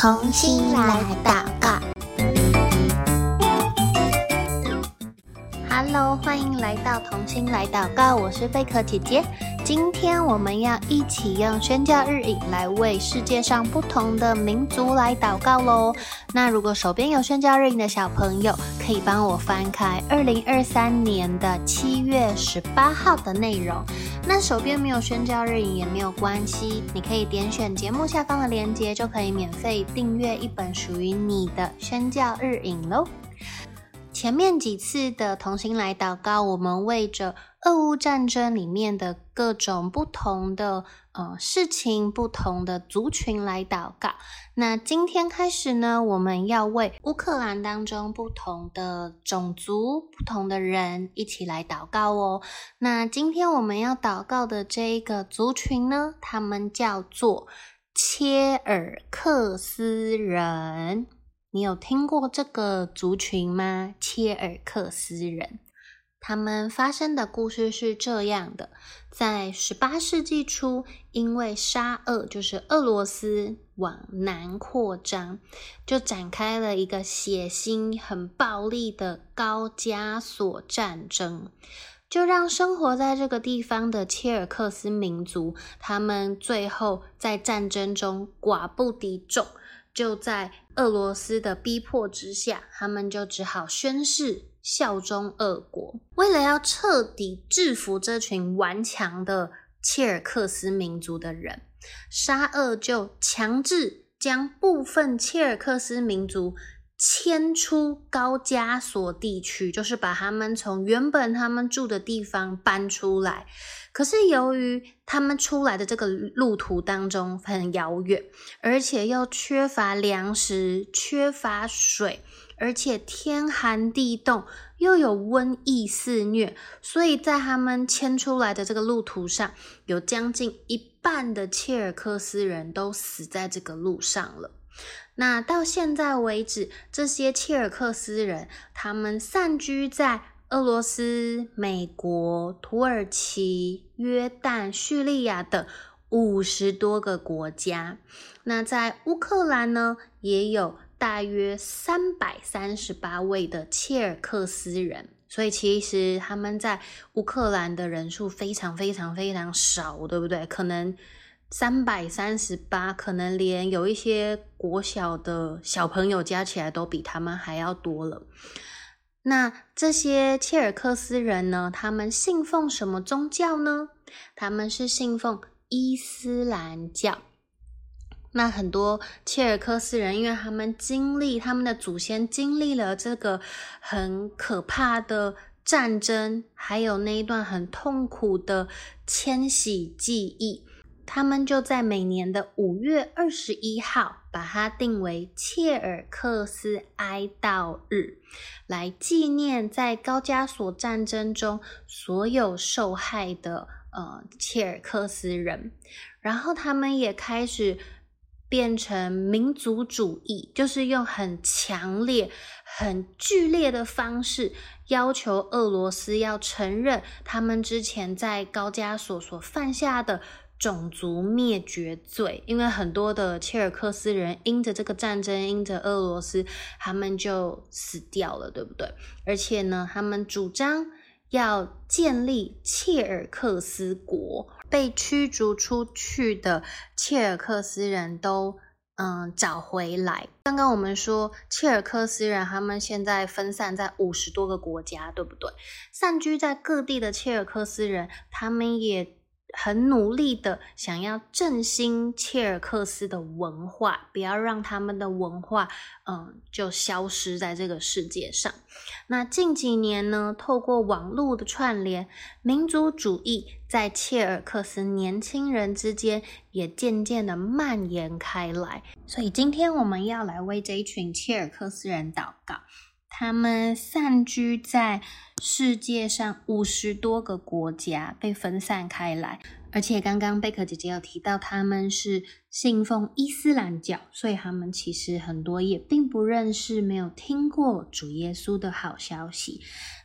同心来祷告，Hello，欢迎来到同心来祷告，我是贝壳姐姐。今天我们要一起用宣教日影来为世界上不同的民族来祷告喽。那如果手边有宣教日影的小朋友，可以帮我翻开二零二三年的七月十八号的内容。那手边没有宣教日影也没有关系，你可以点选节目下方的链接，就可以免费订阅一本属于你的宣教日影喽。前面几次的同心来祷告，我们为着俄乌战争里面的各种不同的呃事情、不同的族群来祷告。那今天开始呢，我们要为乌克兰当中不同的种族、不同的人一起来祷告哦。那今天我们要祷告的这一个族群呢，他们叫做切尔克斯人。你有听过这个族群吗？切尔克斯人，他们发生的故事是这样的：在十八世纪初，因为沙俄就是俄罗斯往南扩张，就展开了一个血腥、很暴力的高加索战争，就让生活在这个地方的切尔克斯民族，他们最后在战争中寡不敌众。就在俄罗斯的逼迫之下，他们就只好宣誓效忠俄国。为了要彻底制服这群顽强的切尔克斯民族的人，沙俄就强制将部分切尔克斯民族迁出高加索地区，就是把他们从原本他们住的地方搬出来。可是由于他们出来的这个路途当中很遥远，而且又缺乏粮食、缺乏水，而且天寒地冻，又有瘟疫肆虐，所以在他们迁出来的这个路途上，有将近一半的切尔克斯人都死在这个路上了。那到现在为止，这些切尔克斯人他们散居在。俄罗斯、美国、土耳其、约旦、叙利亚等五十多个国家。那在乌克兰呢，也有大约三百三十八位的切尔克斯人。所以其实他们在乌克兰的人数非常非常非常少，对不对？可能三百三十八，可能连有一些国小的小朋友加起来都比他们还要多了。那这些切尔克斯人呢？他们信奉什么宗教呢？他们是信奉伊斯兰教。那很多切尔克斯人，因为他们经历，他们的祖先经历了这个很可怕的战争，还有那一段很痛苦的迁徙记忆。他们就在每年的五月二十一号，把它定为切尔克斯哀悼日，来纪念在高加索战争中所有受害的呃切尔克斯人。然后他们也开始变成民族主义，就是用很强烈、很剧烈的方式，要求俄罗斯要承认他们之前在高加索所犯下的。种族灭绝罪，因为很多的切尔克斯人因着这个战争，因着俄罗斯，他们就死掉了，对不对？而且呢，他们主张要建立切尔克斯国，被驱逐出去的切尔克斯人都嗯找回来。刚刚我们说切尔克斯人，他们现在分散在五十多个国家，对不对？散居在各地的切尔克斯人，他们也。很努力的想要振兴切尔克斯的文化，不要让他们的文化，嗯，就消失在这个世界上。那近几年呢，透过网络的串联，民族主义在切尔克斯年轻人之间也渐渐的蔓延开来。所以今天我们要来为这一群切尔克斯人祷告。他们散居在世界上五十多个国家，被分散开来。而且刚刚贝壳姐姐有提到，他们是信奉伊斯兰教，所以他们其实很多也并不认识，没有听过主耶稣的好消息。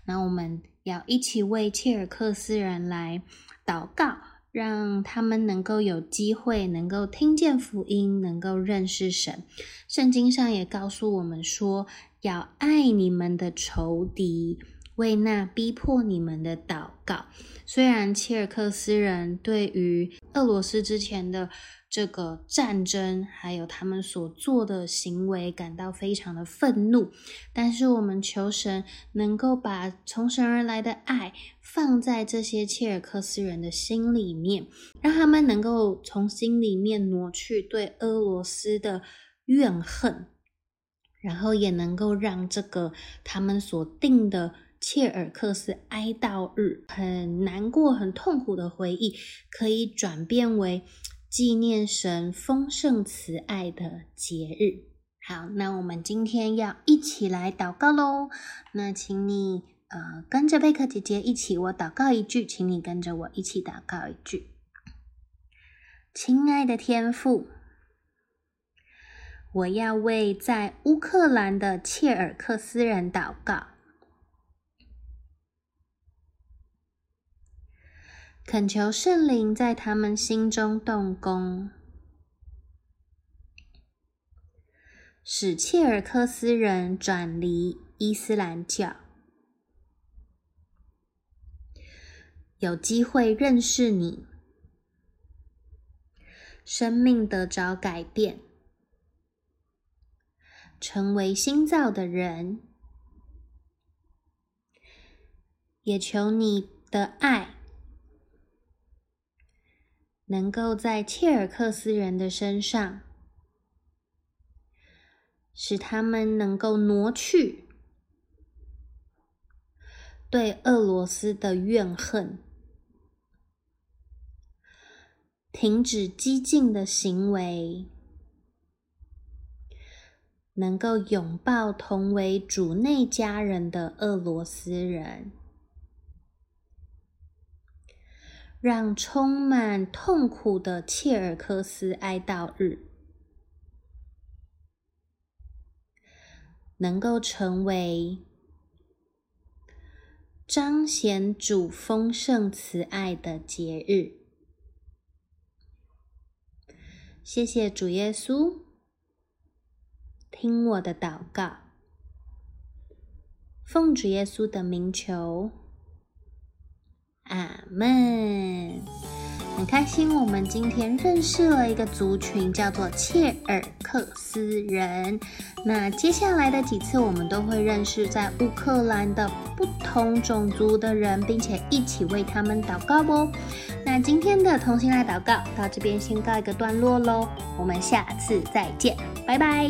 那我们要一起为切尔克斯人来祷告，让他们能够有机会能够听见福音，能够认识神。圣经上也告诉我们说，要爱你们的仇敌，为那逼迫你们的祷告。虽然切尔克斯人对于俄罗斯之前的这个战争，还有他们所做的行为感到非常的愤怒，但是我们求神能够把从神而来的爱放在这些切尔克斯人的心里面，让他们能够从心里面挪去对俄罗斯的怨恨，然后也能够让这个他们所定的切尔克斯哀悼日很难过、很痛苦的回忆，可以转变为。纪念神丰盛慈爱的节日。好，那我们今天要一起来祷告喽。那请你呃跟着贝克姐姐一起，我祷告一句，请你跟着我一起祷告一句。亲爱的天父，我要为在乌克兰的切尔克斯人祷告。恳求圣灵在他们心中动工，使切尔克斯人转离伊斯兰教，有机会认识你，生命得着改变，成为新造的人，也求你的爱。能够在切尔克斯人的身上，使他们能够挪去对俄罗斯的怨恨，停止激进的行为，能够拥抱同为主内家人的俄罗斯人。让充满痛苦的切尔克斯哀悼日能够成为彰显主丰盛慈爱的节日。谢谢主耶稣，听我的祷告，奉主耶稣的名求。阿门，很开心，我们今天认识了一个族群，叫做切尔克斯人。那接下来的几次，我们都会认识在乌克兰的不同种族的人，并且一起为他们祷告哦。那今天的同心来祷告到这边先告一个段落喽，我们下次再见，拜拜。